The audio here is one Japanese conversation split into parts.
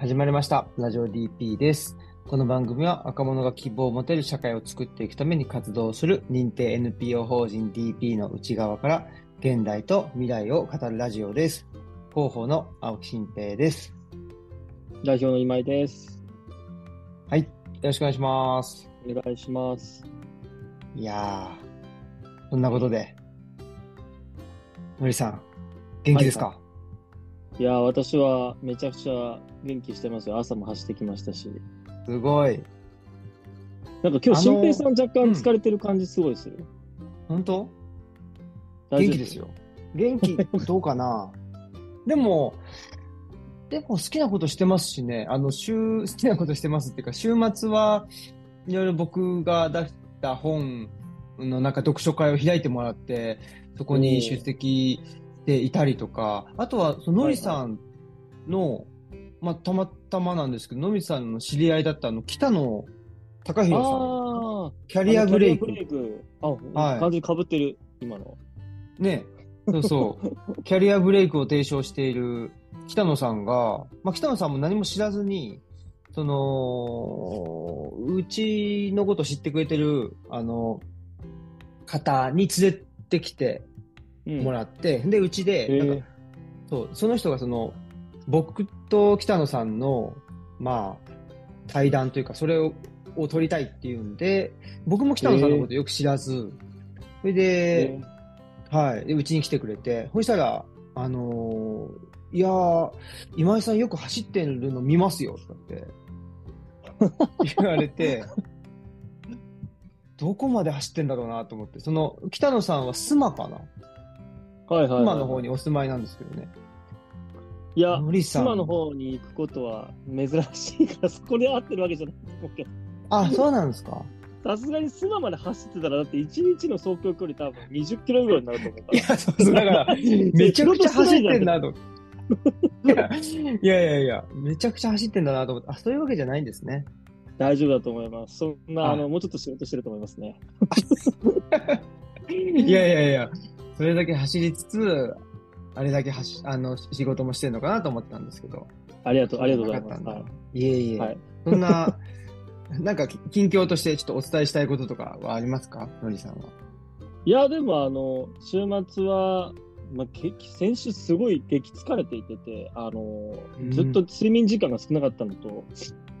始まりました。ラジオ DP です。この番組は若者が希望を持てる社会を作っていくために活動する認定 NPO 法人 DP の内側から現代と未来を語るラジオです。広報の青木新平です。代表の今井です。はい。よろしくお願いします。お願いします。いやー、そんなことで、のりさん、元気ですか、いやー、私はめちゃくちゃ元気してますよ。朝も走ってきましたし。すごい。なんか今日、新平さん若干疲れてる感じすごいする。本当？大丈夫元気ですよ。元気、どうかな？でも、でも好きなことしてますしね、あの、週、好きなことしてますっていうか、週末はいろいろ僕が出した本のなんか読書会を開いてもらって、そこに出席していたりとか、あとは、そののりさんの、まあ、たまたまなんですけど、のりさんの知り合いだったあの、北野隆弘さん、キャリアブレイク。あ、はい。完全に被ってる、今の。ね、そうそう、キャリアブレイクを提唱している北野さんが、まあ、北野さんも何も知らずに、その、うちのこと知ってくれてる、あの、方に連れてきてうんもらって、で、うちで、へなんかーそう、その人がその、僕と北野さんの、まあ、対談というか、それをを撮りたいっていうんで、僕も北野さんのことよく知らず、それで、へはい。で、うちに来てくれて、そしたら、あのーいやー、今井さんよく走ってるの見ますよ、とかって言われて、どこまで走ってんだろうなと思って、その、北野さんは須磨かなーはいはいはい。須磨の方にお住まいなんですけどね。いや、妻の方に行くことは珍しいから、そこで合ってるわけじゃないと思うけど。あ、そうなんですかさすがにスマまで走ってたら、だって1日の走行距離多分20キロぐらいになると思うから。いや、そうそう、だから、めちゃくちゃ走ってんなと。いやいやいやめちゃくちゃ走ってんだなと思って、あ、そういうわけじゃないんですね。大丈夫だと思います。そんな、ああの、もうちょっと仕事してると思いますね。いやいやいや、それだけ走りつつ、あれだけ走あの仕事もしてるのかなと思ったんですけど。ありがとう、ありがとうございます。はいえいえ、はいそんな、なんか近況としてちょっとお伝えしたいこととかはありますか？のりさんは。いや、でも、あの、週末は、まあ、け先週すごい激疲れていてて、あのうん、ずっと睡眠時間が少なかったのと、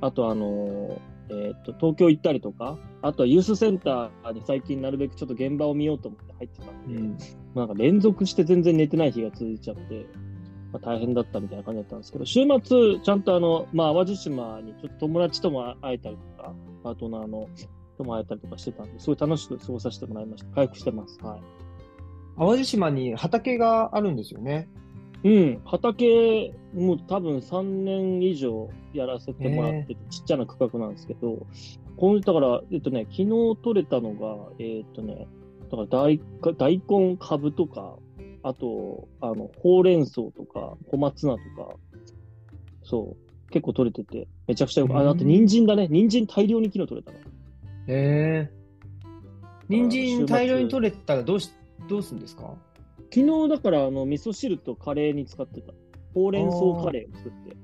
あと、あの、えっと、東京行ったりとか、あとはユースセンターに最近なるべくちょっと現場を見ようと思って入ってたんで、まあなんか連続して全然寝てない日が続いちゃって、まあ、大変だったみたいな感じだったんですけど、週末、ちゃんとあの、まあ、淡路島にちょっと友達とも会えたりとか、パートナーのとも会えたりとかしてたんで、すごい楽しく過ごさせてもらいました。回復してます。はい。淡路島に畑があるんですよね。うん、畑、もう多分3年以上やらせてもらってて、ちっちゃな区画なんですけど、この、だから、えっとね、昨日取れたのが、えっとね、だから大大根、カブとか、あと、あの、ほうれん草とか、小松菜とか、そう、結構取れてて、めちゃくちゃよく、あ、うん。あと人参だね、人参大量に昨日取れたの。へえ。人参大量に取れたらどうし、どうするんですか？昨日だから、あの、味噌汁とカレーに使ってた。ほうれん草カレーを作って、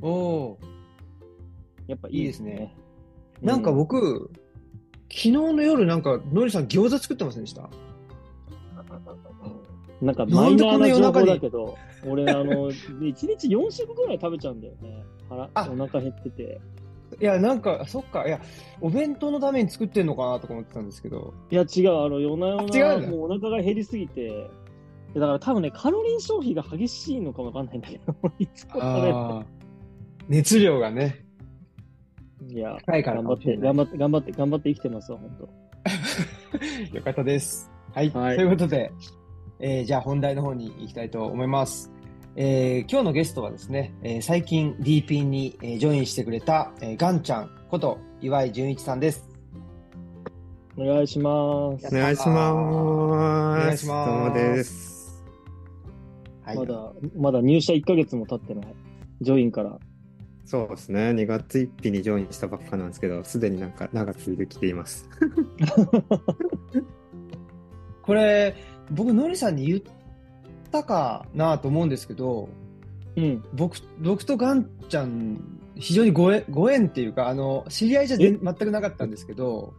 おおやっぱいいですいいね。ー。なんかう僕、昨日の夜なんか、のりさん餃子作ってませんでした？なんかマイナーなだけど、俺、あの、1日4食ぐらい食べちゃうんだよね。腹あお腹減ってて。いや、なんか、そっか、いや、お弁当のために作ってんのかなとか思ってたんですけど。いや、違う、あの、夜な夜な、もうお腹が減りすぎて、だから多分ね、カロリー消費が激しいのかもわかんないんだけど、いつも食べああ。熱量がね、る。いや、高いから頑張って、頑張って、頑張って、頑張って生きてますわ、本当。よかったです。はい。はいということで、えーじゃあ本題の方に行きたいと思います。えー今日のゲストはですね、えー最近 DP に、えージョインしてくれた、えーガンちゃんこと岩井純一さんです。お願いします。お願いします。お願いしますどうもです。はい。まだ、まだ入社1ヶ月も経ってない。ジョインから。そうですね。2月1日にジョインしたばっかなんですけど、すでになんか長くできています。これ、僕、のりさんに言ったかなと思うんですけど、うん。僕、僕とガンちゃん非常にご縁、ご縁っていうか、あの、知り合いじゃ全全くなかったんですけど、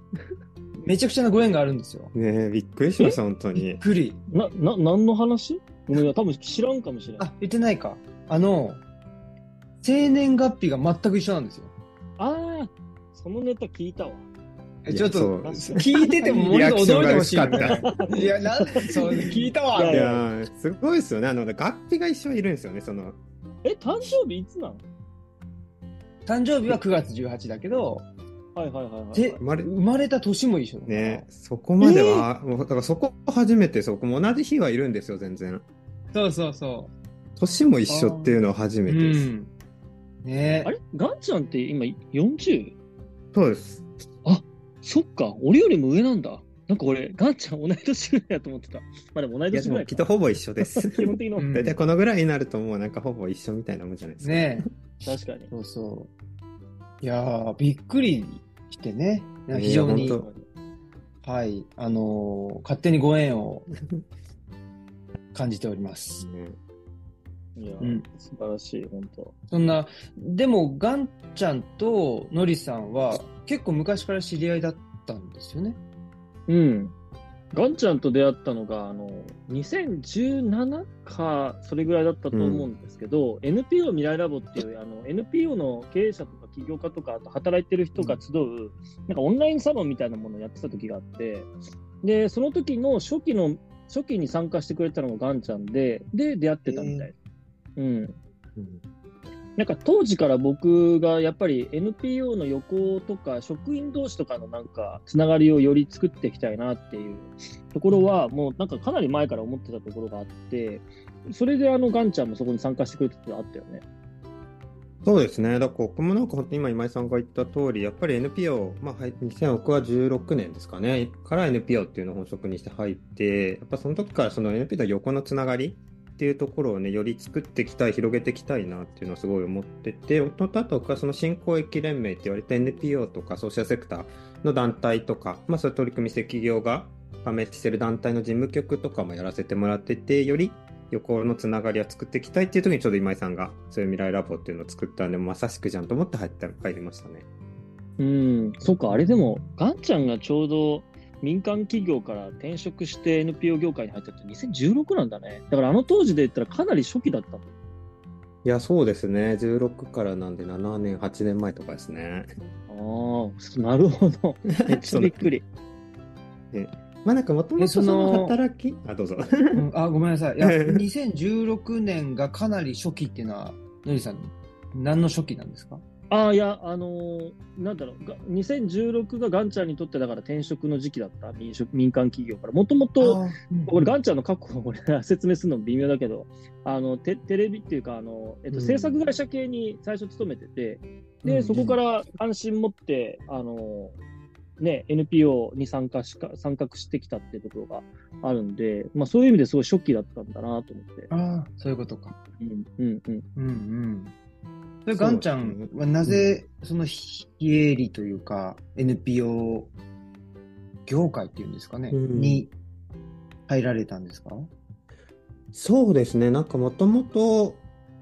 めちゃくちゃなご縁があるんですよ。ねえ、びっくりしました、本当びっに。くり。な、な、何の話？ごめん、多分知らんかもしれない。あ、言ってないか。あの、生年月日が全く一緒なんですよ。ああ、そのネタ聞いたわ。えちょっと、聞いててももう驚いてほしい。いや、なんで、そう、聞いたわ。いいやすごいですよね。あの、学費が一緒いるんですよね、その。え、誕生日いつなの？誕生日は9月18だけど、はいはいはいはい。ぜ生まれ生まれた年も一緒ね、そこまでは、もうだからそこ初めて、そこも同じ日はいるんですよ、全然。そうそうそ年も一緒っていうのは初う。めてです。ん。ねあれ？ガンちゃんって今 40? そうです。そっか、俺よりも上なんだ。なんか俺、ガンちゃん同い年ぐらいだと思ってた。まあでも同い年ぐらいきっとほぼ一緒です。基本的な、うん大体このぐらいになるともうなんかほぼ一緒みたいなもんじゃないですか。ね 確かに。そうそう。いやー、びっくりしてね。非常に、本はい、あのー勝手にご縁を 感じております。ねいや、うん素晴らしい、本当。そんな、でも、ガンちゃんとノリさんは結構昔から知り合いだったんですよね。うん。ガンちゃんと出会ったのが、あの、2017か、それぐらいだったと思うんですけど、NPO 未来ラボっていう、あの、NPO の経営者とか起業家とか、あと働いてる人が集う、なんかオンラインサロンみたいなものをやってた時があって、で、その時の初期の、初期に参加してくれたのがガンちゃんで、で、出会ってたみたい。うん。うんなんか当時から僕がやっぱり NPO の横とか職員同士とかのなんかつながりをより作っていきたいなっていうところはもうなんかかなり前から思ってたところがあってそれであのガンちゃんもそこに参加してくれててあったよね。そうですね。だから僕もなんか本当に今今井さんが言った通り、やっぱり NPO、まあ、2000億は16年ですかね、から NPO っていうのを本職にして入って、やっぱその時からその NPO の横のつながりっていうところをね、より作っていきたい、広げていきたいなっていうのをすごい思ってて、とあとはその新公益連盟って言われた NPO とかソーシャルセクターの団体とか、まあそういう取り組みして企業が加盟してる団体の事務局とかもやらせてもらってて、より横のつながりを作っていきたいっていう時にちょうど今井さんがそういう未来ラボっていうのを作ったんで、まさしくじゃんと思って入った入りましたね。うん、そっか、あれでもガンちゃんがちょうど民間企業から転職して NPO 業界に入ったって2016なんだね。だからあの当時で言ったらかなり初期だったの。いや、そうですね。16からなんで7年、8年前とかですね。ああ、なるほど。めっちゃびっくり。まあなんかもともえとそそのの働き、あ、どうぞ。うんあ、ごめんなさい。いや、2016年がかなり初期っていうのは、ノリさん、何の初期なんですか？ああ、いや、あのーなんだろう、が2016がガンちゃんにとってだから転職の時期だった、民職民間企業から。もともと、これ、ガンちゃんの過去を俺説明するの微妙だけど、あのテテレビっていうか、あのえっと、うん。制作会社系に最初勤めてて、で、うん。そこから関心持って、あのね、NPO に参加しか参画してきたっていうところがあるんで、まあ、そういう意味ですごい初期だったんだなと思って。ああ、そういうことか。うんうんうんうんうん。それ、ガンちゃんはなぜ、その非営利というか、NPO 業界っていうんですかね、うんに入られたんですか？そうですね。なんかもともと、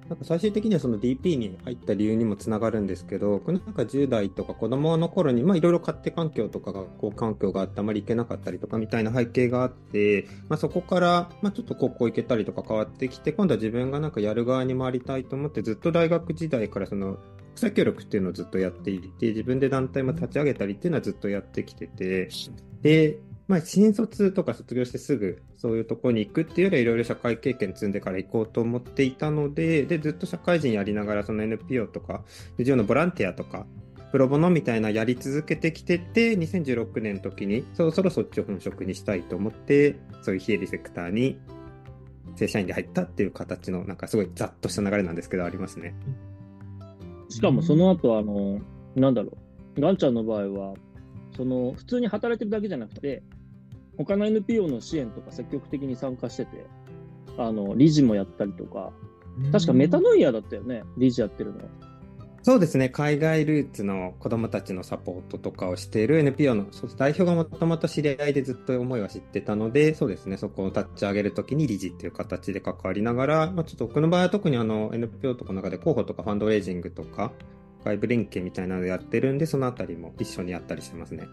なんか最終的にはその DP に入った理由にもつながるんですけど、僕なんか10代とか子供の頃に、まあいろいろ家庭環境とか学校環境があってあまり行けなかったりとかみたいな背景があって、まあそこから、まあちょっと高校行けたりとか変わってきて、今度は自分がなんかやる側に回りたいと思って、ずっと大学時代からその、国際協力っていうのをずっとやっていて、自分で団体も立ち上げたりっていうのはずっとやってきてて、で、まあ、新卒とか卒業してすぐそういうところに行くっていうよりはいろいろ社会経験積んでから行こうと思っていたので、で、ずっと社会人やりながらその NPO とか、自のボランティアとか、プロボノみたいなやり続けてきてて、2016年の時にそろそろそっちを本職にしたいと思って、そういう非営利セクターに正社員で入ったっていう形の、なんかすごいざっとした流れなんですけど、ありますね。しかもその後、あの、なんだろう、ガンちゃんの場合は、その、普通に働いてるだけじゃなくて、他の NPO の支援とか積極的に参加してて、あの、理事もやったりとか、確かメタノイアだったよね、理事やってるの。そうですね、海外ルーツの子どもたちのサポートとかをしている NPO の代表がもともと知り合いでずっと思いは知ってたので、そうですね、そこを立ち上げるときに理事っていう形で関わりながら、まあ、ちょっと僕の場合は特にあの NPO とかの中で広報とかファンドレイジングとか外部連携みたいなのをやってるんで、そのあたりも一緒にやったりしてますね。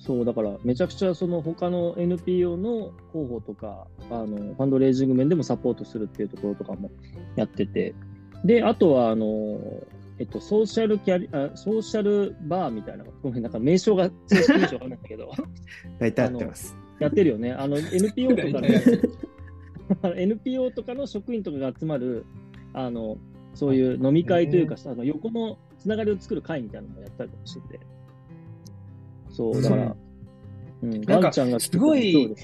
そう、だからめちゃくちゃその他の NPO の広報とか、あの、ファンドレイジング面でもサポートするっていうところとかもやってて、で、あとは、あの、えっと、ソーシャルキャリあ、ソーシャルバーみたいな、ごめん、なんか名称が、正式名称わかんないんだけど、大体やってます。やってるよね。あの、NPO とかね、NPO とかの職員とかが集まる、あの、そういう飲み会というか、あの横のつながりを作る会みたいなのもやったりとかしてて。そう、だから、うん、なんか、すごい、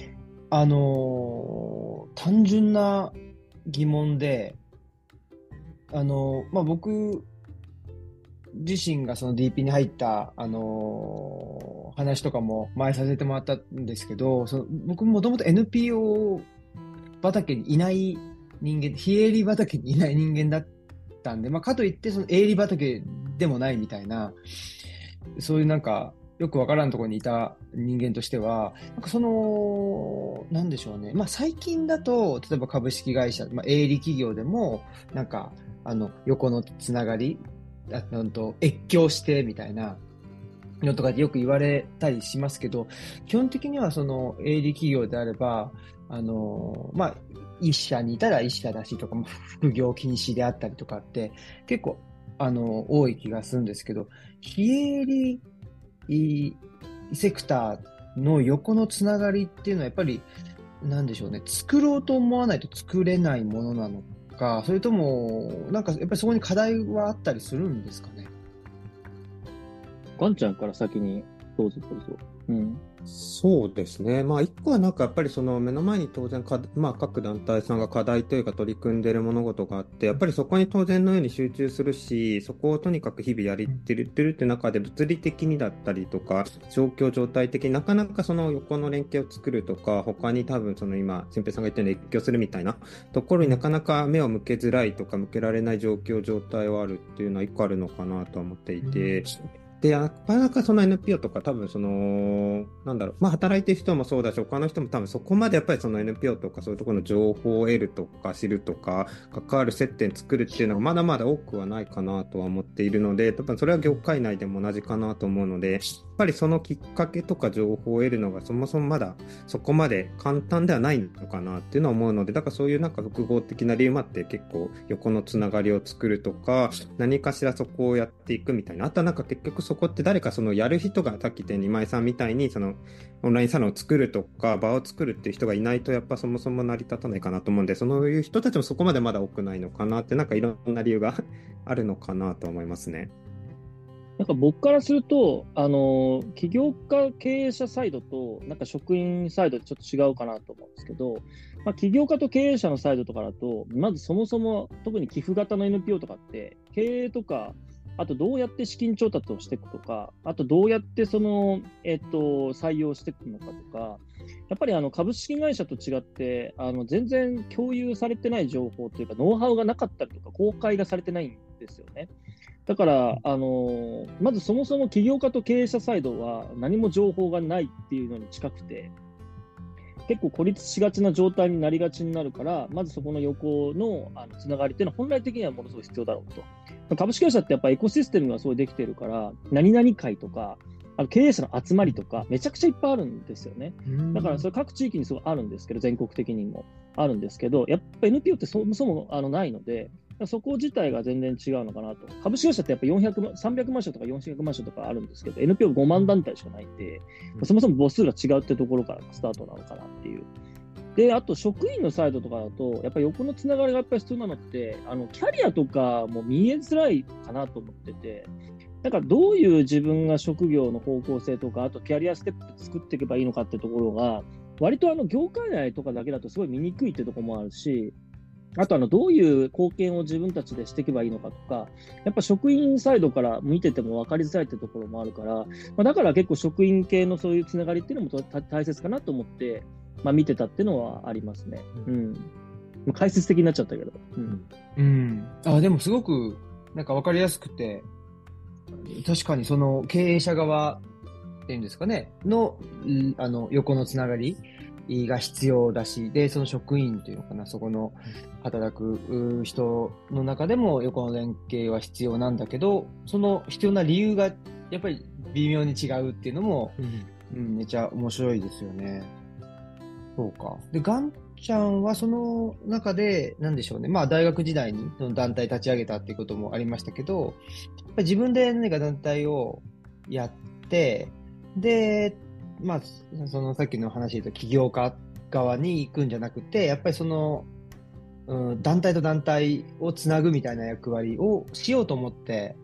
あのー、単純な疑問で、あのー、まあ、僕自身がその DP に入った、あのー、話とかも前させてもらったんですけど、その僕もともと NPO 畑にいない人間、非営利畑にいない人間だったんで、まあ、かといってその営利畑でもないみたいな、そういうなんか、よくわからんところにいた人間としては、なんかその、なんでしょうね。まあ最近だと、例えば株式会社、まあ営利企業でも、なんか、あの、横のつながり、あと、越境してみたいなのとかでよく言われたりしますけど、基本的にはその営利企業であれば、あの、まあ、一社にいたら一社だしとか、副業禁止であったりとかって、結構、あの、多い気がするんですけど、非営利いセクターの横のつながりっていうのはやっぱり、なんでしょうね、作ろうと思わないと作れないものなのか、それとも、なんかやっぱりそこに課題はあったりするんですかね？ガンちゃんから先にどうぞどうぞ。うん。そうですね。まあ、一個はなんかやっぱりその目の前に当然か、まあ、各団体さんが課題というか取り組んでいる物事があって、やっぱりそこに当然のように集中するし、そこをとにかく日々やりてるってるって中で物理的にだったりとか、状況状態的になかなかその横の連携を作るとか、他に多分その今、新平さんが言ったように越境するみたいなところになかなか目を向けづらいとか向けられない状況状態はあるっていうのは一個あるのかなと思っていて、で、やっぱなかその NPO とか多分その、なんだろう、まあ働いてる人もそうだし、他の人も多分そこまでやっぱりその NPO とかそういうところの情報を得るとか知るとか、関わる接点作るっていうのがまだまだ多くはないかなとは思っているので、多分それは業界内でも同じかなと思うので、ぱりそのきっかけとか情報を得るのがそもそもまだそこまで簡単ではないのかなっていうのは思うので、だからそういうなんか複合的な理由もあって結構横のつながりを作るとか、何かしらそこをやっていくみたいな。あとはなんか結局そこって誰かそのやる人がさっき言った今井さんみたいにそのオンラインサロンを作るとか場を作るっていう人がいないとやっぱそもそも成り立たないかなと思うんでそういう人たちもそこまでまだ多くないのかなってなんかいろんな理由があるのかなと思いますね。なんか僕からすると、あの、起業家経営者サイドと、なんか職員サイドでちょっと違うかなと思うんですけど、まあ、起業家と経営者のサイドとかだと、まずそもそも特に寄付型の NPO とかって、経営とかあとどうやって資金調達をしていくとか、あとどうやってその、えっと、採用していくのかとか、やっぱりあの株式会社と違って、あの全然共有されてない情報というか、ノウハウがなかったりとか、公開がされてないんですよね。だから、あのまずそもそも起業家と経営者サイドは何も情報がないっていうのに近くて、結構孤立しがちな状態になりがちになるから、まずそこの横のあのつながりっていうのは本来的にはものすごい必要だろうと。株式会社ってやっぱエコシステムがすごいできてるから、何々会とか、あの経営者の集まりとか、めちゃくちゃいっぱいあるんですよね。だからそれ各地域にすごいあるんですけど、全国的にもあるんですけど、やっぱ NPO ってそもそもあのないので、そこ自体が全然違うのかなと。株式会社ってやっぱ400 300万社とか400万社とかあるんですけど、NPO5 万団体しかないんで、そもそも母数が違うってところからスタートなのかなっていうで、あと職員のサイドとかだと、やっぱり横のつながりがやっぱり必要なのって、あのキャリアとかも見えづらいかなと思ってて、なんかどういう自分が職業の方向性とか、あとキャリアステップ作っていけばいいのかってところが、割とあの業界内とかだけだとすごい見にくいってところもあるし、あとあのどういう貢献を自分たちでしていけばいいのかとか、やっぱ職員サイドから見てても分かりづらいってところもあるから、まあ、だから結構職員系のそういうつながりっていうのも大切かなと思って、まあ、見てたっていうのはありますね。うん。うん、解説的になっちゃったけど。うん。うん。あ、でもすごく、なんかわかりやすくて、確かにその経営者側っていうんですかね、の、あの、横のつながりが必要だし、で、その職員というのかな、そこの働く人の中でも横の連携は必要なんだけど、その必要な理由がやっぱり微妙に違うっていうのも、うん、うん、めちゃ面白いですよね。そうか。で、ガンちゃんはその中で、なんでしょうね。まあ大学時代にその団体立ち上げたっていうこともありましたけど、やっぱ自分で何か団体をやって、で、まあ、そのさっきの話で言うと起業家側に行くんじゃなくて、やっぱりその、うん、団体と団体をつなぐみたいな役割をしようと思って、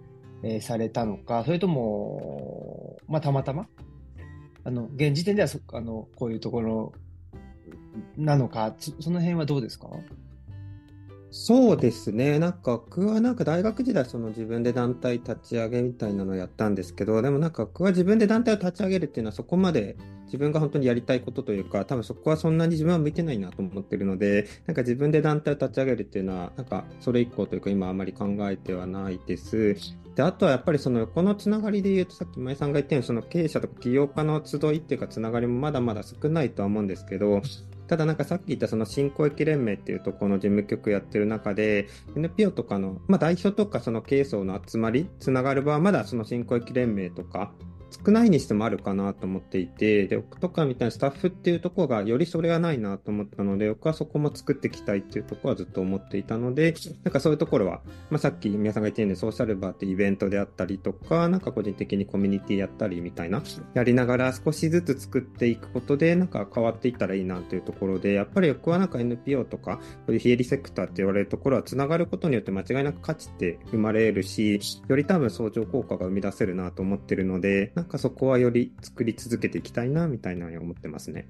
えー、されたのか、それとも、まあ、たまたま、あの、現時点ではそ、あの、こういうところなのか、その辺はどうですか？そうですね。なんか僕はなんか大学時代その自分で団体立ち上げみたいなのをやったんですけど、でもなんか僕は自分で団体を立ち上げるっていうのはそこまで自分が本当にやりたいことというか、多分そこはそんなに自分は向いてないなと思ってるので、なんか自分で団体を立ち上げるっていうのは、なんかそれ以降というか今あまり考えてはないです。で、あとはやっぱりそのこのつながりで言うとさっき今井さんが言ったようにその経営者とか起業家の集いっていうかつながりもまだまだ少ないとは思うんですけど、ただなんかさっき言ったその新公益連盟っていうところの事務局やってる中で NPO とかの、まあ、代表とかその経営層の集まりつながる場はまだその新公益連盟とか少ないにしてもあるかなと思っていて、で、僕とかみたいなスタッフっていうところがよりそれはないなと思ったので、僕はそこも作っていきたいっていうところはずっと思っていたので、なんかそういうところは、まあ、さっき皆さんが言ってたようにソーシャルバーってイベントであったりとか、なんか個人的にコミュニティやったりみたいな、やりながら少しずつ作っていくことで、なんか変わっていったらいいなというところで、やっぱり僕はなんか NPO とか、そういう非営利セクターって言われるところは繋がることによって間違いなく価値って生まれるし、より多分相乗効果が生み出せるなと思ってるので、なんかそこはより作り続けていきたいなみたいなに思ってますね。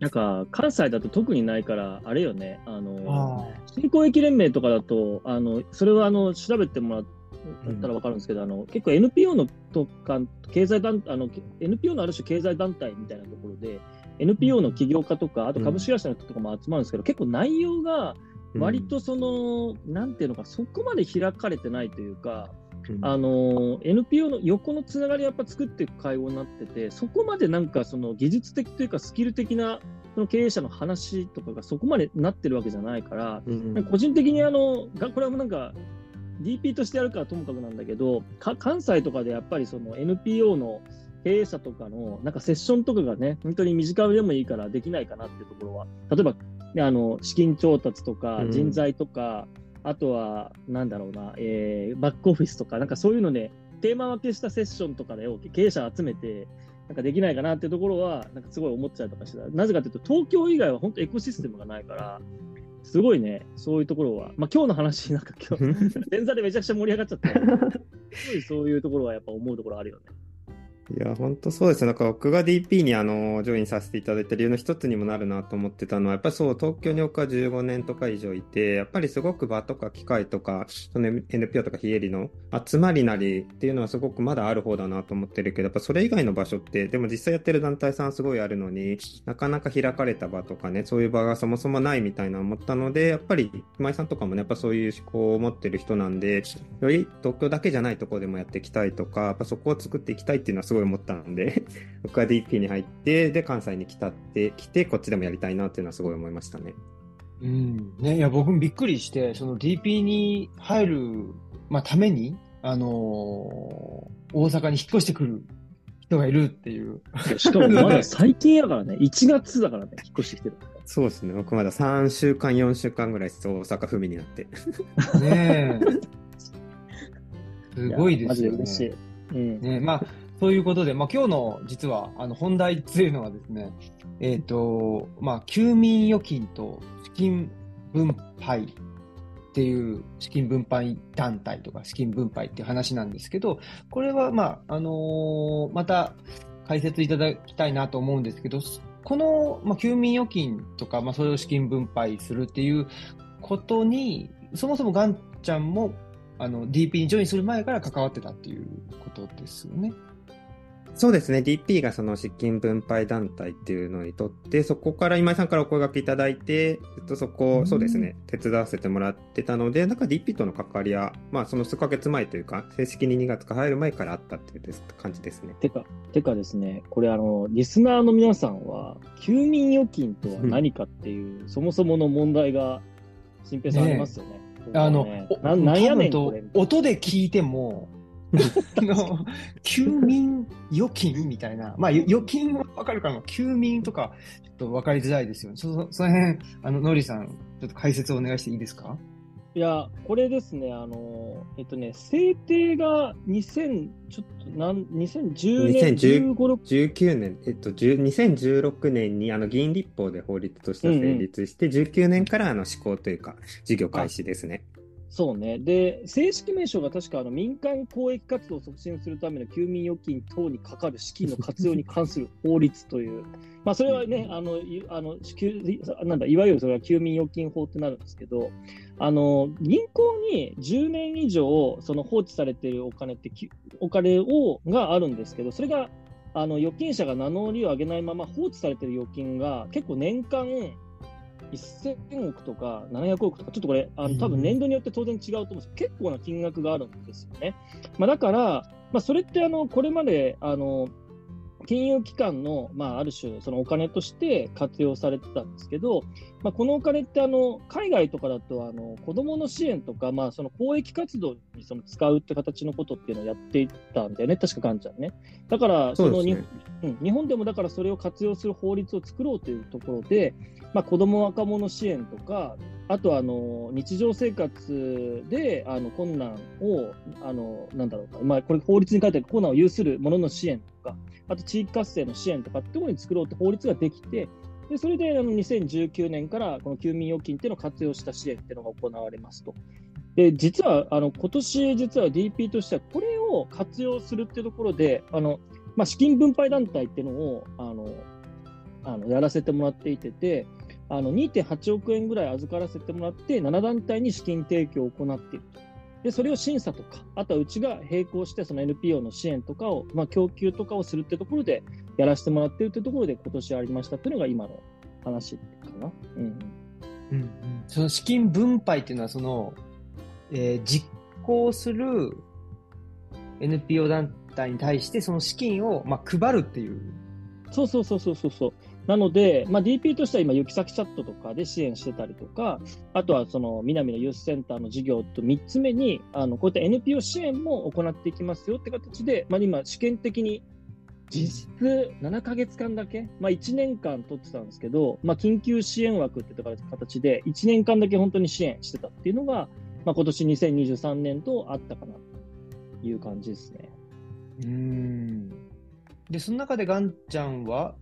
なんか関西だと特にないから、あれよね、あの新興駅連盟とかだと、あのそれはあの調べてもらったら分かるんですけど、うん、あの結構 NPO のとか経済団あの NPO のある種経済団体みたいなところで、NPO の起業家とか、あと株式会社の人とかも集まるんですけど、うん、結構内容が割とその、うん、なんていうのか、そこまで開かれてないというか、あの NPO の横のつながりをやっぱ作っていく会合になってて、そこまでなんかその技術的というかスキル的なその経営者の話とかがそこまでなってるわけじゃないから、うん、個人的にあの、これはなんか DP としてやるかともかくなんだけど、関西とかでやっぱりその NPO の経営者とかのなんかセッションとかがね、本当に短めでもいいからできないかなっていうところは、例えば、ね、あの資金調達とか人材とか、うんあとは、なんだろうな、えー、バックオフィスとか、なんかそういうので、テーマ分けしたセッションとかで経営者集めて、なんかできないかなっていうところは、なんかすごい思っちゃうとかしてた。なぜかというと、東京以外は本当エコシステムがないから、すごいね、そういうところは、まあ今日の話、なんか今日、前座でめちゃくちゃ盛り上がっちゃった。すごいそういうところはやっぱ思うところあるよね。いや、本当そうです。なんか僕が DP にあの、ジョインさせていただいた理由の一つにもなるなと思ってたのは、やっぱりそう、東京に僕は15年とか以上いて、やっぱりすごく場とか機械とか、その NPO とか非営利の集まりなりっていうのはすごくまだある方だなと思ってるけど、やっぱそれ以外の場所って、でも実際やってる団体さんすごいあるのに、なかなか開かれた場とかね、そういう場がそもそもないみたいな思ったので、やっぱり今井さんとかもね、やっぱそういう思考を持ってる人なんで、より東京だけじゃないところでもやっていきたいとか、やっぱそこを作っていきたいっていうのはすごい思ったんで、僕は DP に入って、で、関西に来たってきて、こっちでもやりたいなっていうのはすごい思いましたね。うん。ね、いや、僕もびっくりして、その DP に入る、まあ、ために、あのー、大阪に引っ越してくる人がいるっていう。しかもまだ最近やからね、1月だからね、引っ越してきてる。そうですね、僕まだ3週間、4週間ぐらい大阪府民になって。ねえ。すごいですよね。マジで嬉しい。うん、ねまあ、ということで、まあ、今日の実はあの本題っていうのはですね、えっ、ー、と、まあ、休眠預金と資金分配っていう資金分配団体とか資金分配っていう話なんですけど、これは、まあ、あのー、また解説いただきたいなと思うんですけど、この、まあ、休眠預金とか、まあ、それを資金分配するっていうことに、そもそもガンちゃんもあの DP にジョインする前から関わってたっていうことですよね。そうですね、DP がその資金分配団体っていうのにとって、そこから今井さんからお声掛けいただいて、ずっとそこ、そうですね、手伝わせてもらってたので、なんか DP との関わりは、まあ、その数ヶ月前というか、正式に2月か入る前からあったっていう感じですね。てか、てかですね、これ、あの、リスナーの皆さんは、休眠預金とは何かっていう、そもそもの問題が、新平さんありますよね。ねあの、ななんやねんと音で聞いても、の、休眠預金みたいな。まあ、預金はわかるかな休眠とか、ちょっとわかりづらいですよね。そその辺、あの、のりさん、ちょっと解説をお願いしていいですか？いや、これですね、あの、えっとね、制定が2000、ちょっと、なん、2010年、15、19年、えっと、2016年に、あの、議員立法で法律として成立して、うんうん、19年からあの施行というか、事業開始ですね。そうね。で、正式名称が確かあの民間公益活動を促進するための休眠預金等にかかる資金の活用に関する法律という、まあそれはね、あの、あのなんだ、いわゆるそれは休眠預金法ってなるんですけど、あの、銀行に10年以上その放置されているお金って、お金を、があるんですけど、それが、あの、預金者が名乗りを上げないまま放置されている預金が結構年間1000億とか700億とか、ちょっとこれ、あの多分年度によって当然違うと思うんですけど、結構な金額があるんですよね。まあ、だから、まあ、それってあのこれまであの金融機関の、まあ、ある種、そのお金として活用されてたんですけど、まあ、このお金ってあの海外とかだとあの子どもの支援とか、まあ、その公益活動にその使うって形のことっていうのをやっていったんだよね、確かガンちゃんね。だからその、ね、うん、日本でもだからそれを活用する法律を作ろうというところで、まあ、子ども若者支援とか、あとあの日常生活であの困難を、あのなんだろうか、まあ、これ法律に書いてある困難を有する者の支援とか、あと地域活性の支援とかってところに作ろうって法律ができて、でそれであの2019年からこの休眠預金っていうのを活用した支援っていうのが行われますと。で実はあの今年、実は DP としてはこれを活用するっていうところで、あのまあ、資金分配団体っていうのをあのあのやらせてもらっていてて、あの2.8億円ぐらい預からせてもらって、7団体に資金提供を行っていると。で、それを審査とか、あとはうちが並行してその NPO の支援とかを、まあ、供給とかをするってところでやらせてもらっているというところで今年ありましたっていうのが今の話かな。うん。うん、うん、その資金分配っていうのは、その、えー、実行する NPO 団体に対してその資金を、まあ、配るっていう。そうそうそうそうそう。なので、まあ、DP としては今、行き先チャットとかで支援してたりとか、あとはその南のユースセンターの事業と3つ目に、あのこういった NPO 支援も行っていきますよって形で、まあ、今、試験的に実質7ヶ月間だけ、まあ、1年間取ってたんですけど、まあ、緊急支援枠って形で、1年間だけ本当に支援してたっていうのが、まあ、今年2023年とあったかなという感じですね。うんで、その中でガンちゃんは、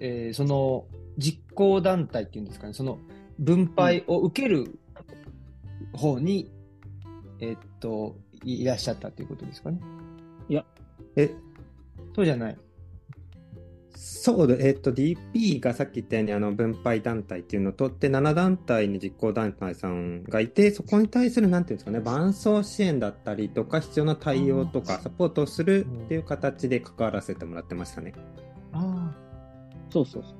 えー、その実行団体っていうんですかね、その分配を受ける方に、うん、えー、っと、いらっしゃったということですかね。いや、え、そうじゃない。そうで、えっと、DP がさっき言ったようにあの分配団体っていうのを取って、7団体に実行団体さんがいて、そこに対する、なんていうんですかね、伴走支援だったりとか、必要な対応とか、サポートをするっていう形で関わらせてもらってましたね。ああ。そうそうそう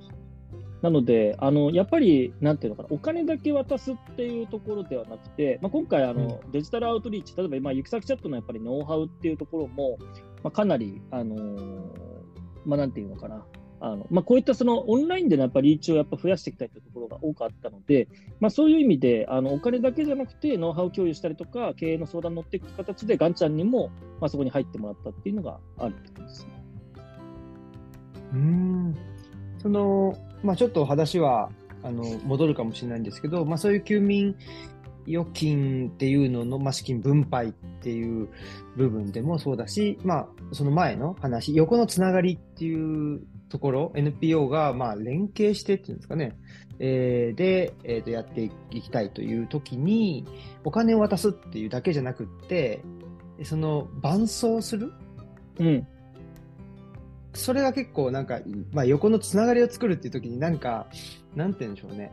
なので、あのやっぱり、なんていうのかな、お金だけ渡すっていうところではなくて、まあ、今回あの、うん、デジタルアウトリーチ、例えば今、行き先チャットのやっぱりノウハウっていうところも、まあ、かなり、あのー、まあ、なんていうのかな、あのまあ、こういったそのオンラインでのやっぱりリーチをやっぱ増やしていきたいというところが多くあったので、まあ、そういう意味であのお金だけじゃなくてノウハウ共有したりとか経営の相談に乗っていく形でガンちゃんにも、まあ、そこに入ってもらったっていうのがあるってことですね。うんその、まあ、ちょっと話はあの戻るかもしれないんですけど、まあ、そういう休眠預金っていうのの、まあ、資金分配っていう部分でもそうだし、まあ、その前の話、横のつながりっていうところ、NPO がまあ連携してっていうんですかね、えー、で、えー、とやっていきたいという時に、お金を渡すっていうだけじゃなくって、その伴走する、うん、それが結構なんか、まあ、横のつながりを作るっていう時になんか、なんて言うんでしょうね。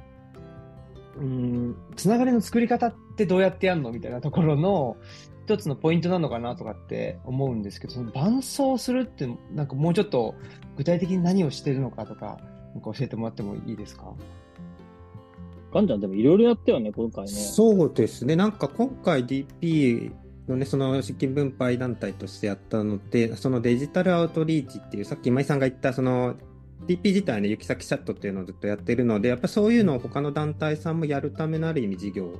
うん、つながりの作り方ってどうやってやるのみたいなところの、一つのポイントなのかなとかって思うんですけど、その伴走するって、なんかもうちょっと具体的に何をしてるのかとか、なんか教えてもらってもいいですか？ガンちゃんでもいろいろやったよね、今回ね。そうですね。なんか今回 DP のね、その資金分配団体としてやったので、そのデジタルアウトリーチっていう、さっき今井さんが言った、その DP 自体ね、行き先チャットっていうのをずっとやってるので、やっぱそういうのを他の団体さんもやるためのある意味事業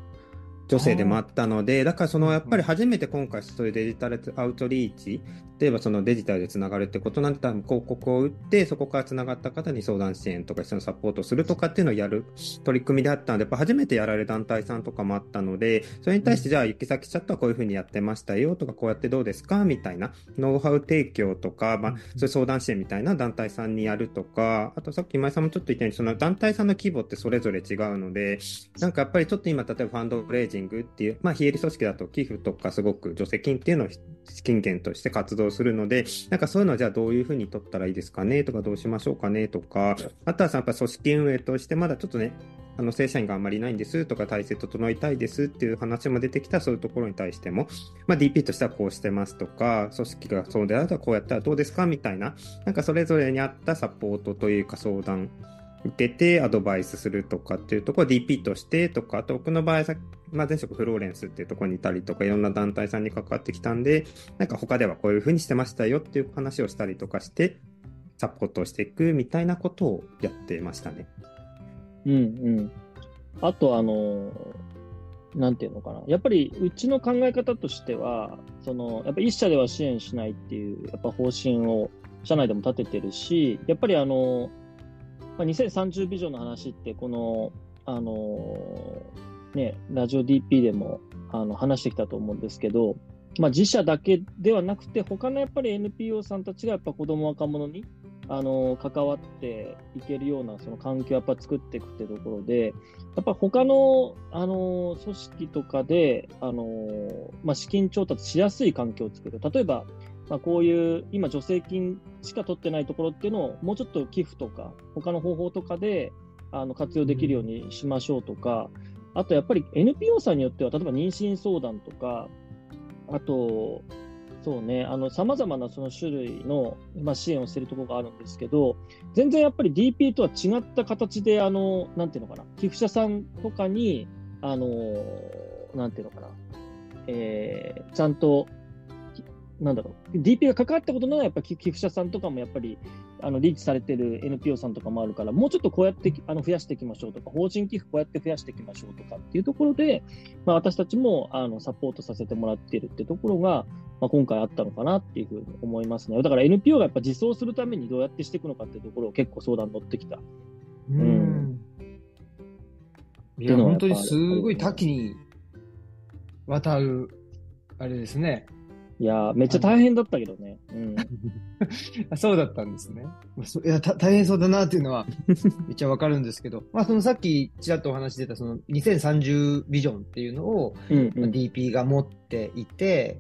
女性でもあったので、だからそのやっぱり初めて今回そういうデジタルアウトリーチ、例えばそのデジタルでつながるってことなんで、多分広告を打って、そこからつながった方に相談支援とか一緒にサポートするとかっていうのをやる取り組みであったので、やっぱ初めてやられる団体さんとかもあったので、それに対してじゃあ行き先チャットはこういうふうにやってましたよとか、こうやってどうですかみたいなノウハウ提供とか、まあ、そういう相談支援みたいな団体さんにやるとか、あとさっき今井さんもちょっと言ったように、その団体さんの規模ってそれぞれ違うので、なんかやっぱりちょっと今、例えばファンドレイジングっていう、まあ非営利組織だと寄付とかすごく助成金っていうのを資金源として活動するので、なんかそういうのはじゃあどういうふうに取ったらいいですかねとかどうしましょうかねとか、あとはさ、やっぱ組織運営としてまだちょっとね、あの正社員があんまりいないんですとか体制整えたいですっていう話も出てきたそういうところに対しても、まあ、DP としてはこうしてますとか組織がそうであるとこうやったらどうですかみたいななんかそれぞれに合ったサポートというか相談受けてアドバイスするとかっていうところ DP としてとか、あと僕の場合さ、まあ、前職フローレンスっていうところにいたりとか、いろんな団体さんに関わってきたんで、なんか他ではこういうふうにしてましたよっていう話をしたりとかして、サポートしていくみたいなことをやってましたね。うんうん。あと、あの、なんていうのかな。やっぱり、うちの考え方としては、その、やっぱ一社では支援しないっていう、やっぱ方針を社内でも立ててるし、やっぱりあの、まあ、2030ビジョンの話って、この、あの、ね、ラジオ DP でもあの話してきたと思うんですけど、まあ、自社だけではなくて、他のやっぱり NPO さんたちがやっぱ子ども若者にあの関わっていけるようなその環境をやっぱ作っていくってところで、やっぱ他のあの組織とかであの、まあ、資金調達しやすい環境を作る。例えば、まあ、こういう今、助成金しか取ってないところっていうのを、もうちょっと寄付とか、他の方法とかであの活用できるようにしましょうとか、あとやっぱり NPO さんによっては、例えば妊娠相談とか、あと、そうね、さまざまなその種類の、まあ、支援をしているところがあるんですけど、全然やっぱり DP とは違った形で、あのなんていうのかな、寄付者さんとかに、あのなんていうのかな、えー、ちゃんとなんだろう、DP が関わったことのやっぱ寄付者さんとかもやっぱりあのリーチされてる NPO さんとかもあるから、もうちょっとこうやってあの増やしていきましょうとか、法人寄付こうやって増やしていきましょうとかっていうところで、まあ、私たちもあのサポートさせてもらっているってところが、まあ、今回あったのかなっていうふうに思いますね。だから NPO がやっぱ自走するためにどうやってしていくのかっていうところを結構相談乗ってきた。うん。いや、本当にすごい多岐にわたる、あれですね。いやめっちゃ大変だったけどね。うん、そうだったんですね。いや大変そうだなっていうのはめっちゃわかるんですけど、まあ、そのさっきちらっとお話出たその2030ビジョンっていうのを、うんうん、まあ、DP が持っていて、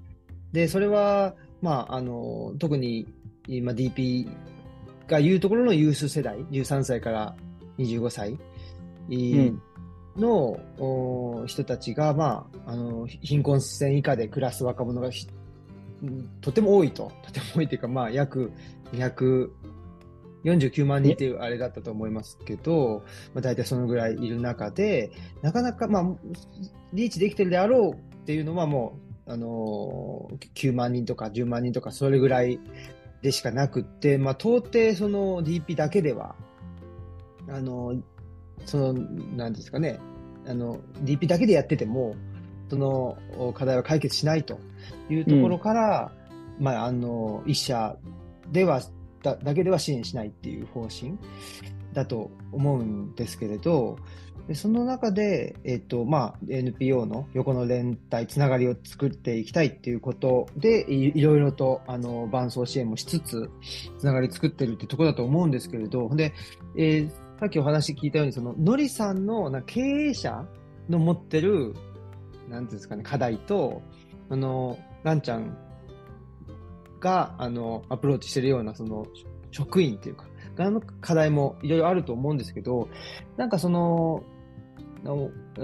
で、それは、まあ、あの、特に今 DP が言うところのユース世代、13歳から25歳の、うん、人たちが、まあ、あの貧困線以下で暮らす若者がとても多いと、とても多いというか、まあ、約249万人っていうあれだったと思いますけど、まあ、大体そのぐらいいる中で、なかなか、まあ、リーチできてるであろうっていうのはもう、あのー、9万人とか10万人とかそれぐらいでしかなくって、まあ、到底その DP だけでは、あのー、その、なんですかね、あの、DP だけでやってても、その課題は解決しないというところから、うん、まあ、あの、一社ではだ、だけでは支援しないっていう方針だと思うんですけれど、でその中で、えっ、と、まあ、NPO の横の連帯、つながりを作っていきたいっていうことで、いろいろと、あの、伴走支援もしつつ、つながり作ってるってところだと思うんですけれど、で、えー、さっきお話聞いたように、その、のりさんのな経営者の持ってるなんていうんですかね、課題と、あの、ランちゃんが、あの、アプローチしてるような、その、職員っていうか、側の課題もいろいろあると思うんですけど、なんかその、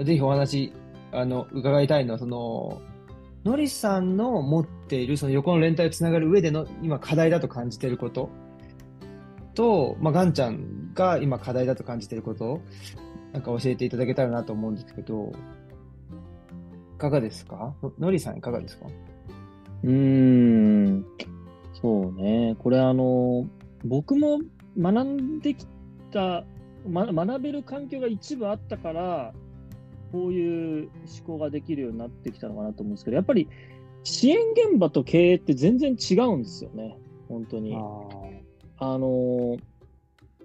ぜひお話、あの、伺いたいのは、その、のりさんの持っているその横の連帯をつながる上での今課題だと感じていることと、まあ、ガンちゃんが今課題だと感じていることなんか教えていただけたらなと思うんですけど、かがですか？ののりさんいかがですか？うーん、そうね。これあの、僕も学んできた、ま、学べる環境が一部あったから、こういう思考ができるようになってきたのかなと思うんですけど、やっぱり支援現場と経営って全然違うんですよね。本当に。あの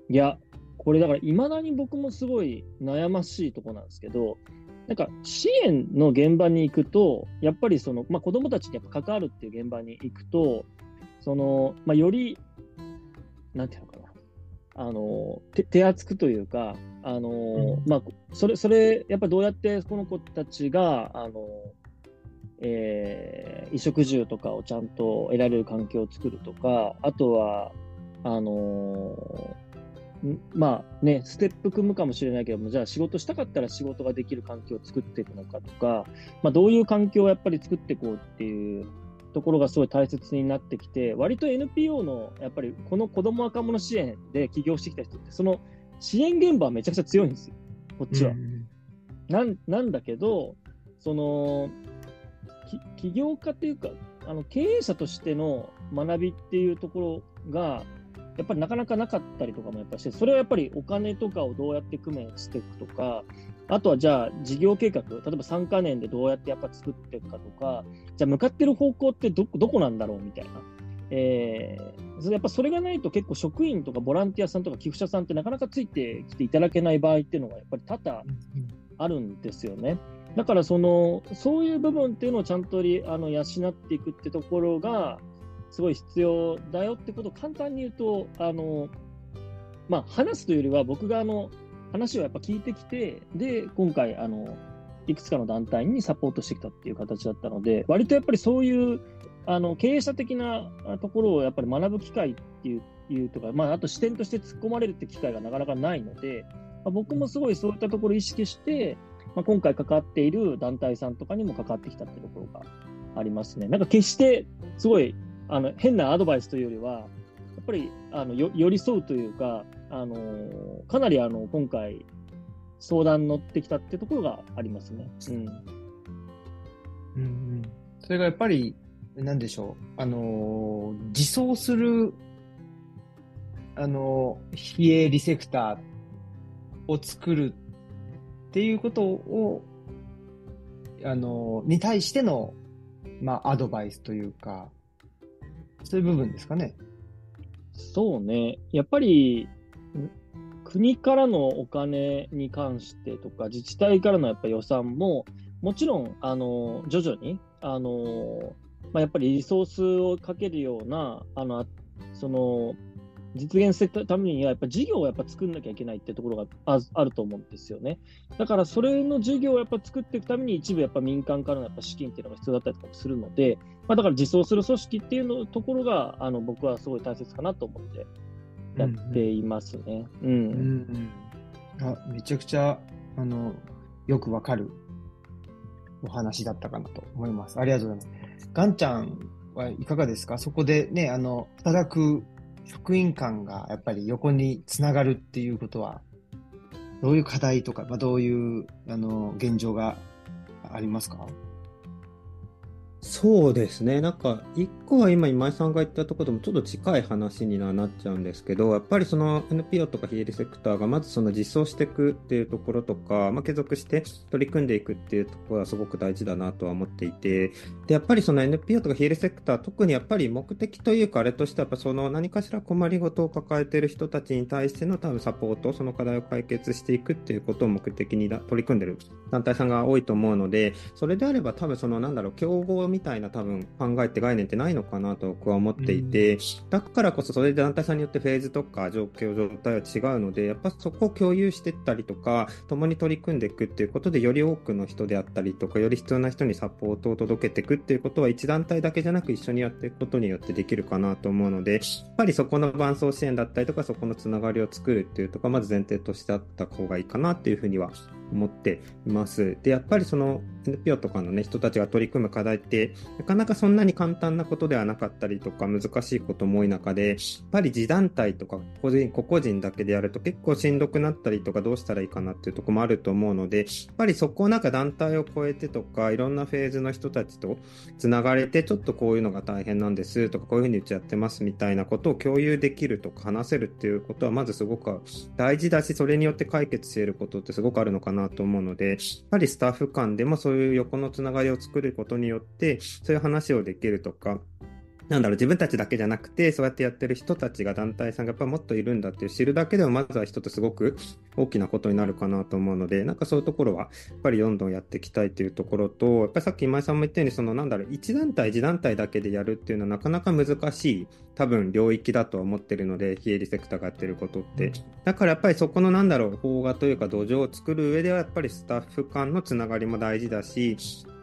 いや、これだから、いまだに僕もすごい悩ましいところなんですけど、なんか支援の現場に行くと、やっぱりその、まあ、子どもたちにやっぱ関わるっていう現場に行くと、そのまあ、より、なんていうのかな、あの手手厚くというか、あのうん。まあ、それ、それ、やっぱどうやってこの子たちが、あのえー衣食住とかをちゃんと得られる環境を作るとか、あとは、あのんまあね、ステップ組むかもしれないけども、じゃあ仕事したかったら仕事ができる環境を作っていくのかとか、まあ、どういう環境をやっぱり作っていこうっていうところがすごい大切になってきて、割と NPO のやっぱりこの子ども若者支援で起業してきた人って、その支援現場はめちゃくちゃ強いんですよ、こっちは。なんなんだけど、そのき起業家っていうか、あの経営者としての学びっていうところが、やっぱりなかなかなかったりとかもやっぱして、それはやっぱりお金とかをどうやって工面していくとか、あとはじゃあ事業計画、例えば3か年でどうやってやっぱ作っていくかとか、じゃあ向かってる方向ってどどこなんだろうみたいな。えー、やっぱそれがないと結構職員とかボランティアさんとか寄付者さんってなかなかついてきていただけない場合っていうのがやっぱり多々あるんですよね。だからその、そういう部分っていうのをちゃんとあの養っていくってところが、すごい必要だよってことを簡単に言うと、あの、まあ、話すというよりは、僕があの、話をやっぱ聞いてきて、で、今回、あの、いくつかの団体にサポートしてきたっていう形だったので、割とやっぱりそういう、あの、経営者的なところをやっぱり学ぶ機会っていう、いうとか、まあ、あと視点として突っ込まれるって機会がなかなかないので、まあ僕もすごいそういったところを意識して、まあ、今回関わっている団体さんとかにも関わってきたっていうところがありますね。なんか決してすごいあの変なアドバイスというよりは、やっぱりあのよ寄り添うというか、あのかなりあの今回、相談乗ってきたってところがありますね。う。ん、うんうん。それがやっぱり、なんでしょう、あのー自走する、あのー非営リセクターを作るっていうことを、あのーに対しての、まあ、アドバイスというか、そういう部分ですかね。そうね、やっぱり国からのお金に関してとか、自治体からのやっぱ予算も、もちろんあの徐々にあの、まあ、やっぱりリソースをかけるような、あのその実現するためには、やっぱ事業をやっぱ作んなきゃいけないってところがああると思うんですよね。だからそれの事業をやっぱ作っていくために、一部やっぱ民間からのやっぱ資金っていうのが必要だったりとかもするので、まあ、だから自走する組織っていうのところがあの僕はすごい大切かなと思ってやっていますね。うん。うんうんあめちゃくちゃ、あの、よくわかるお話だったかなと思います。ありがとうございます。ガンちゃんはいかがですか？そこでね、あの、働く職員間がやっぱり横につながるっていうことは、どういう課題とか、まあ、どういう、あの、現状がありますか？そうですね。なんか、一個は今、今井さんが言ったところでもちょっと近い話にはなっちゃうんですけど、やっぱりその NPO とか非営利セクターがまずその実装していくっていうところとか、まあ、継続して取り組んでいくっていうところはすごく大事だなとは思っていて、で、やっぱりその NPO とか非営利セクター、特にやっぱり目的というか、あれとしてはやっぱその何かしら困りごとを抱えてる人たちに対しての多分サポート、その課題を解決していくっていうことを目的に取り組んでる団体さんが多いと思うので、それであれば多分そのなんだろう、競合みたいな多分考えって概念ってないのかなと僕は思っていて、だからこそそれで団体さんによってフェーズとか状況、状態は違うので、やっぱそこを共有していったりとか、共に取り組んでいくっていうことで、より多くの人であったりとか、より必要な人にサポートを届けていくっていうことは、一団体だけじゃなく一緒にやっていくことによってできるかなと思うので、やっぱりそこの伴走支援だったりとか、そこのつながりを作るっていうところ、まず前提としてあった方がいいかなっていうふうには思っています。で、やっぱりその NPO とかのね、人たちが取り組む課題って、なかなかそんなに簡単なことではなかったりとか、難しいことも多い中で、やっぱり自団体とか個人、個々人だけでやると結構しんどくなったりとか、どうしたらいいかなっていうとこもあると思うので、やっぱりそこをなんか団体を超えてとか、いろんなフェーズの人たちとつながれて、ちょっとこういうのが大変なんですとか、こういうふうにうちやってますみたいなことを共有できるとか、話せるっていうことは、まずすごく大事だし、それによって解決していることってすごくあるのかななと思うので、やっぱりスタッフ間でもそういう横のつながりを作ることによって、そういう話をできるとか、なんだろう、自分たちだけじゃなくて、そうやってやってる人たちが団体さんがやっぱもっといるんだっていう知るだけでも、まずは人とすごく大きなことになるかなと思うので、なんかそういうところは、やっぱりどんどんやっていきたいというところと、やっぱりさっき今井さんも言ったように、そのなんだろう、一団体、一団体だけでやるっていうのはなかなか難しい、多分領域だとは思ってるので、非営利セクターがやってることって。だからやっぱりそこのなんだろう、邦画というか土壌を作る上では、やっぱりスタッフ間のつながりも大事だし、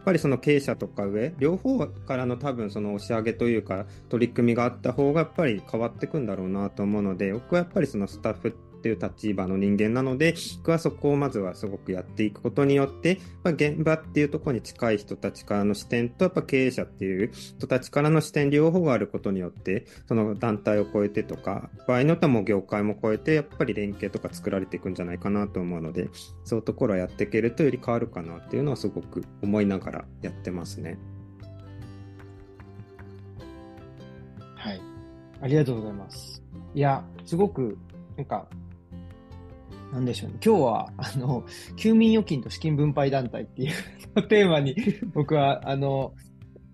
ぱりその経営者とか上、両方からの多分その押し上げというか、取り組みがあった方がやっぱり変わっていくんだろうなと思うので、僕はやっぱりそのスタッフっていう立場の人間なので、僕はそこをまずはすごくやっていくことによって、まあ、現場っていうところに近い人たちからの視点と、やっぱ経営者っていう人たちからの視点両方があることによって、その団体を超えてとか、場合によってはもう業界も超えて、やっぱり連携とか作られていくんじゃないかなと思うので、そういうところはやっていけるとより変わるかなっていうのはすごく思いながらやってますね。はい。ありがとうございます。いや、すごく、なんか、なんでしょうね。今日は、あの、休眠預金と資金分配団体っていう テーマに僕は、あの、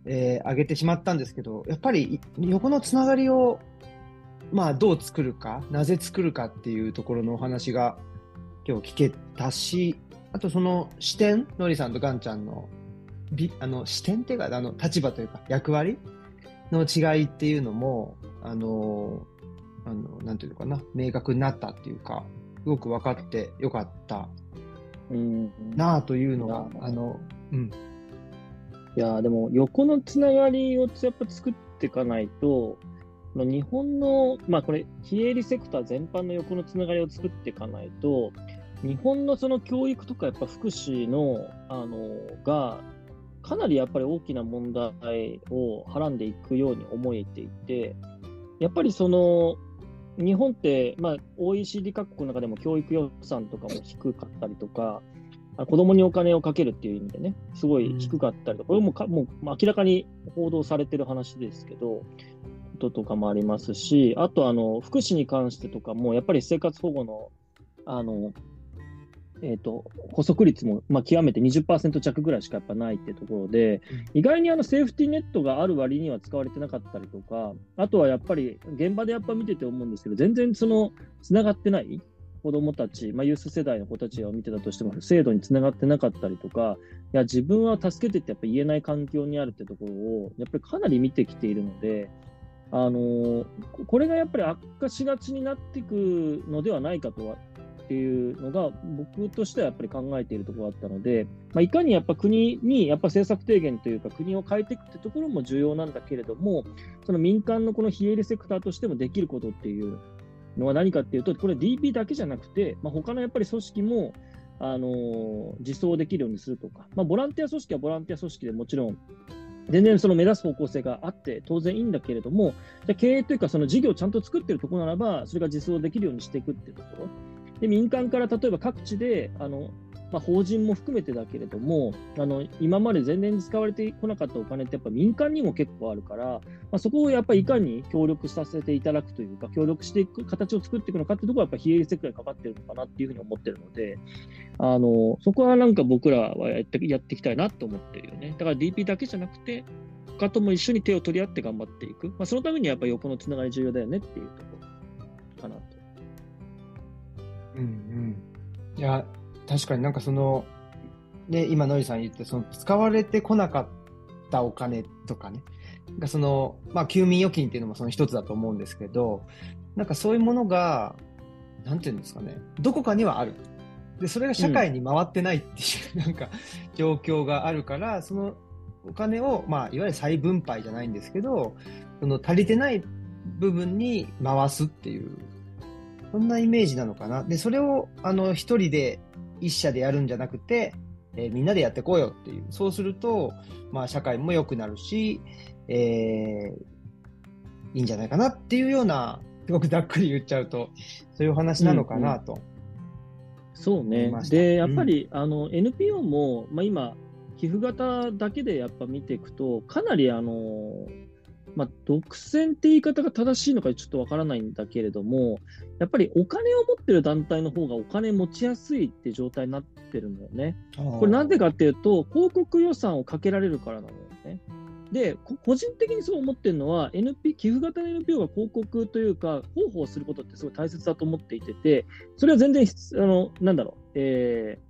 えー、挙げてしまったんですけど、やっぱり横のつながりを、まあ、どう作るか、なぜ作るかっていうところのお話が今日聞けたし、あとその視点、のりさんとガンちゃんの、あの視点っていうか、あの立場というか役割の違いっていうのも、あの、あの、なんていうのかな、明確になったっていうか、すごく分かってよかったなあというのは、あの、うん。いやでも横のつながりをやっぱ作っていかないと、日本の、まあこれ、非営利セクター全般の横のつながりを作っていかないと、日本のその教育とかやっぱ福祉の、あの、が、かなりやっぱり大きな問題をはらんでいくように思えていて、やっぱりその、日本って、まあ、OECD 各国の中でも教育予算とかも低かったりとか、子供にお金をかけるっていう意味でね、すごい低かったりとか、これもかもう明らかに報道されてる話ですけど、こととかもありますし、あとあの福祉に関してとかも、やっぱり生活保護のあのえーと、補足率も、まあ、極めて20%弱ぐらいしかやっぱないってところで、意外にあのセーフティーネットがある割には使われてなかったりとか、あとはやっぱり現場でやっぱ見てて思うんですけど、全然そのつながってない子どもたち、まあ、ユース世代の子たちを見てたとしても、制度につながってなかったりとか、いや自分は助けてってやっぱ言えない環境にあるってところを、やっぱりかなり見てきているので、あのこれがやっぱり悪化しがちになっていくのではないかとはっていうのが、僕としてはやっぱり考えているところだったので、まあ、いかにやっぱ国にやっぱ政策提言というか、国を変えていくってところも重要なんだけれども、その民間のこの非営利セクターとしてもできることっていうのは何かっていうと、これ DP だけじゃなくて、まあ、他のやっぱり組織も、あの実装できるようにするとか、まあ、ボランティア組織はボランティア組織でもちろん全然その目指す方向性があって当然いいんだけれども、じゃ経営というかその事業をちゃんと作ってるところならば、それが実装できるようにしていくっていうところ。で民間から例えば各地であの、まあ、法人も含めてだけれどもあの今まで全然使われてこなかったお金ってやっぱ民間にも結構あるから、まあ、そこをやっぱりいかに協力させていただくというか協力していく形を作っていくのかっていうところはやっぱ非営利世界にかかってるのかなっていうふうに思ってるのであのそこはなんか僕らはやってやっていきたいなと思ってるよねだから DP だけじゃなくて他とも一緒に手を取り合って頑張っていく、まあ、そのためにやっぱ横のつながり重要だよねっていうところかな。うんうん。いや、確かになんかその、ね、今、のりさん言って、その使われてこなかったお金とかね、がその、まあ、休眠預金っていうのもその一つだと思うんですけど、なんかそういうものが、なんていうんですかね、どこかにはある。で、それが社会に回ってないっていう、うん、なんか状況があるから、そのお金を、まあ、いわゆる再分配じゃないんですけど、その足りてない部分に回すっていうそんなイメージなのかな？で、それを、あの、一人で一社でやるんじゃなくて、えー、みんなでやっていこうよっていう。そうすると、まあ、社会も良くなるし、えー、いいんじゃないかなっていうような、すごくざっくり言っちゃうと、そういう話なのかなと、うんうん。そうね。で、やっぱり、うん、あの、NPO も、まあ今、寄付型だけでやっぱ見ていくと、かなりあの、まあ、独占って言い方が正しいのかちょっとわからないんだけれども、やっぱりお金を持ってる団体の方がお金持ちやすいって状態になってるんだよね。これなんでかっていうと、広告予算をかけられるからなのよね。で、個人的にそう思ってるのは、NP、寄付型の NPO が広告というか、広報することってすごい大切だと思っていてて、それは全然、あの、なんだろう、えー、否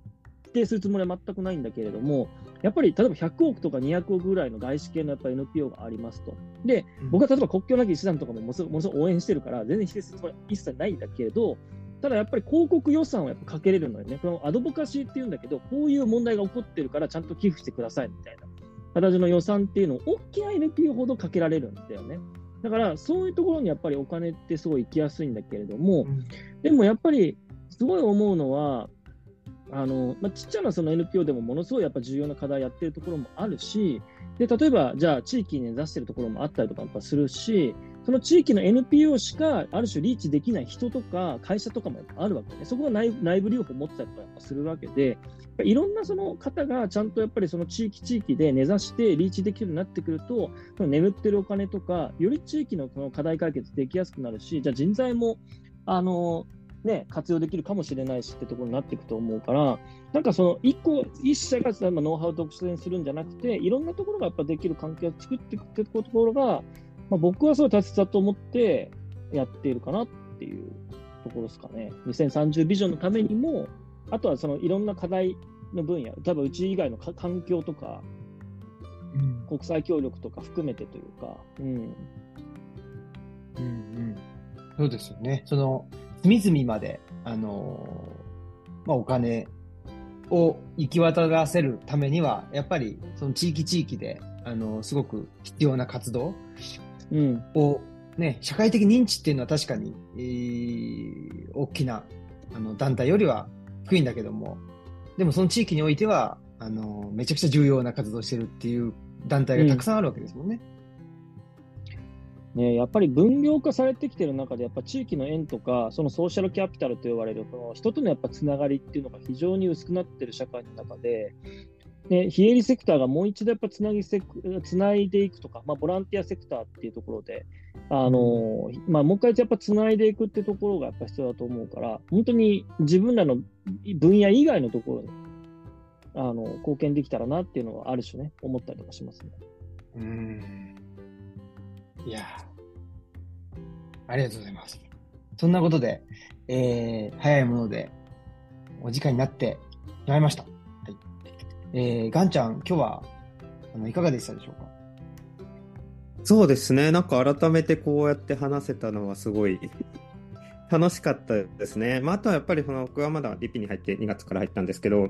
定するつもりは全くないんだけれども、やっぱり例えば100億とか200億ぐらいの外資系のやっぱ NPO がありますと。で、僕は例えば国境なき医師団とかもものすごく応援してるから、全然否定するつもりは一切ないんだけれど、ただやっぱり広告予算をやっぱかけれるのよね。このアドボカシーっていうんだけど、こういう問題が起こってるからちゃんと寄付してくださいみたいな形の予算っていうのを大きな NPO ほどかけられるんだよね。だからそういうところにやっぱりお金ってすごい行きやすいんだけれども、うん、でもやっぱりすごい思うのは、あのまあ、ちっちゃなその NPO でもものすごいやっぱ重要な課題やってるところもあるし、で例えばじゃあ地域に根ざしてるところもあったりとかやっぱするし、その地域の NPO しかある種リーチできない人とか会社とかもやっぱあるわけね。そこが内内部留保を持ってたりとかやっぱするわけで、いろんなその方がちゃんとやっぱりその地域地域で根ざしてリーチできるようになってくるとその、眠ってるお金とか、より地域のこの課題解決できやすくなるし、じゃあ人材も、あの、ね、活用できるかもしれないしってところになっていくと思うから、なんかその一個、一社がノウハウを独占するんじゃなくて、いろんなところがやっぱできる関係を作っていくってところが、まあ、僕はすごい大切だと思ってやっているかなっていうところですかね。2030ビジョンのためにも、あとはそのいろんな課題の分野、多分うち以外の環境とか、うん、国際協力とか含めてというか、うん。うんうん。そうですよね。その、隅々まで、あのー、まあ、お金を行き渡らせるためには、やっぱりその地域地域で、あのー、すごく必要な活動を、ね、社会的認知っていうのは確かに、えー、大きなあの団体よりは低いんだけども、でもその地域においては、あのー、めちゃくちゃ重要な活動をしてるっていう団体がたくさんあるわけですもんね。うんね、やっぱり分業化されてきてる中で、やっぱ地域の縁とか、そのソーシャルキャピタルと呼ばれる、この人とのやっぱつながりっていうのが非常に薄くなってる社会の中で、ね、非営利セクターがもう一度やっぱつなぎせつないでいくとか、まあ、ボランティアセクターっていうところで、あのまあ、もう一回やっぱつないでいくってところがやっぱ必要だと思うから、本当に自分らの分野以外のところにあの貢献できたらなっていうのはある種ね、思ったりとかしますね。うんいやありがとうございます。そんなことで、えー、早いもので、お時間になってしまいました。はい。えー、ガンちゃん、今日は、あの、いかがでしたでしょうか？そうですね。なんか改めてこうやって話せたのはすごい楽しかったですね。まあ、あとはやっぱりその僕はまだリピに入って2月から入ったんですけど、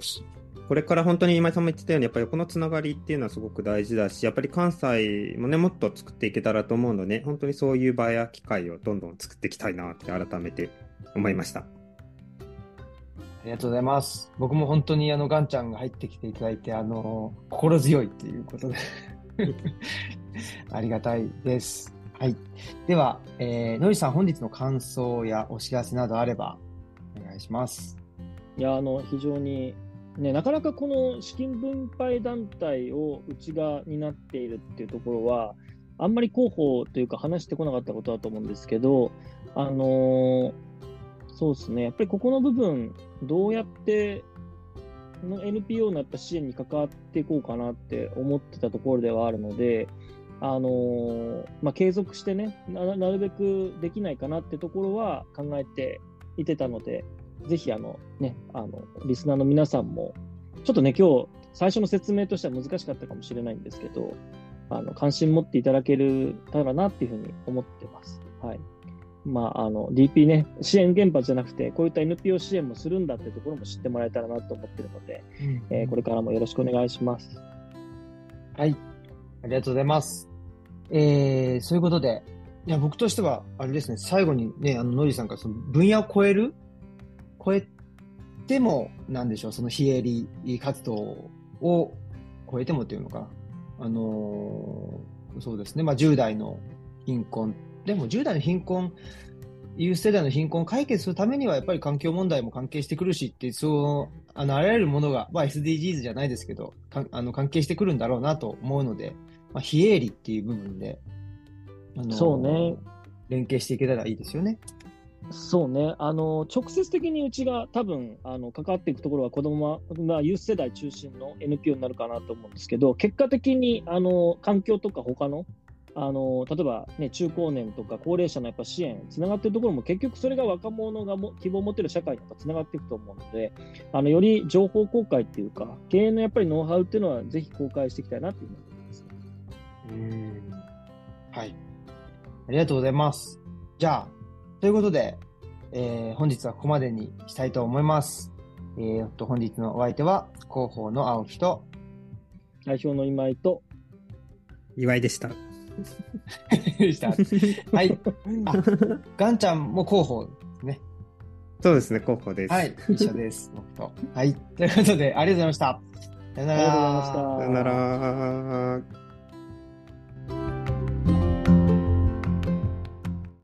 これから本当に今井さんも言ってたように、やっぱりこのつながりっていうのはすごく大事だし、やっぱり関西もね、もっと作っていけたらと思うので、本当にそういう場や機会をどんどん作っていきたいなって改めて思いました。ありがとうございます。僕も本当にあの、ガンちゃんが入ってきていただいて、あの、心強いっていうことでありがたいです。はい。では、えー、のりさん、本日の感想やお知らせなどあれば、お願いします。いや、あの、非常にね、なかなかこの資金分配団体を内側になっているっていうところは、あんまり広報というか話してこなかったことだと思うんですけど、あのー、そうですね、やっぱりここの部分、どうやっての NPO のやっぱ支援に関わっていこうかなって思ってたところではあるので、あのー、まあ、継続してねな、なるべくできないかなってところは考えていてたので、ぜひあの、ね、あのリスナーの皆さんも、ちょっとね、今日最初の説明としては難しかったかもしれないんですけど、あの関心持っていただけるたらなっていうふうに思ってます。はい。まあ、あの、DP ね、支援原発じゃなくて、こういった NPO 支援もするんだってところも知ってもらえたらなと思ってるので、うん、えー、これからもよろしくお願いします。はい。ありがとうございます。えー、そういうことで、いや、僕としては、あれですね、最後にね、あの、ノリさんからその分野を超える超えてても、なんでしょう、その非営利活動を超えてもっていうのか、あのー、そうですね、まあ、10代の貧困、でも10代の貧困、ユース世代の貧困を解決するためには、やっぱり環境問題も関係してくるしって、そうあのあらゆるものが、まあ、SDGs じゃないですけどかあの関係してくるんだろうなと思うので、まあ、非営利っていう部分で、あのそうね。連携していけたらいいですよね。そうね、あの直接的にうちが多分あの関わっていくところは子どもは、まあ、ユース世代中心の NPO になるかなと思うんですけど、結果的にあの環境とか他のあの例えば、ね、中高年とか高齢者のやっぱ支援、つながっているところも結局それが若者がも希望を持ってる社会につながっていくと思うので、あのより情報公開っていうか、経営のやっぱりノウハウっていうのはぜひ公開していきたいなと思います。うんはい。ありがとうございます。じゃあ、ということで、えー、本日はここまでにしたいと思います。えー、と本日のお相手は、広報の青木と、代表の今井と、岩井でした。でした。はい。あ、ガンちゃんも広報ですね。そうですね、広報です。はい、一緒です。僕と。はい。ということで、ありがとうございました。さよなら。ありがとうございました。さよなら。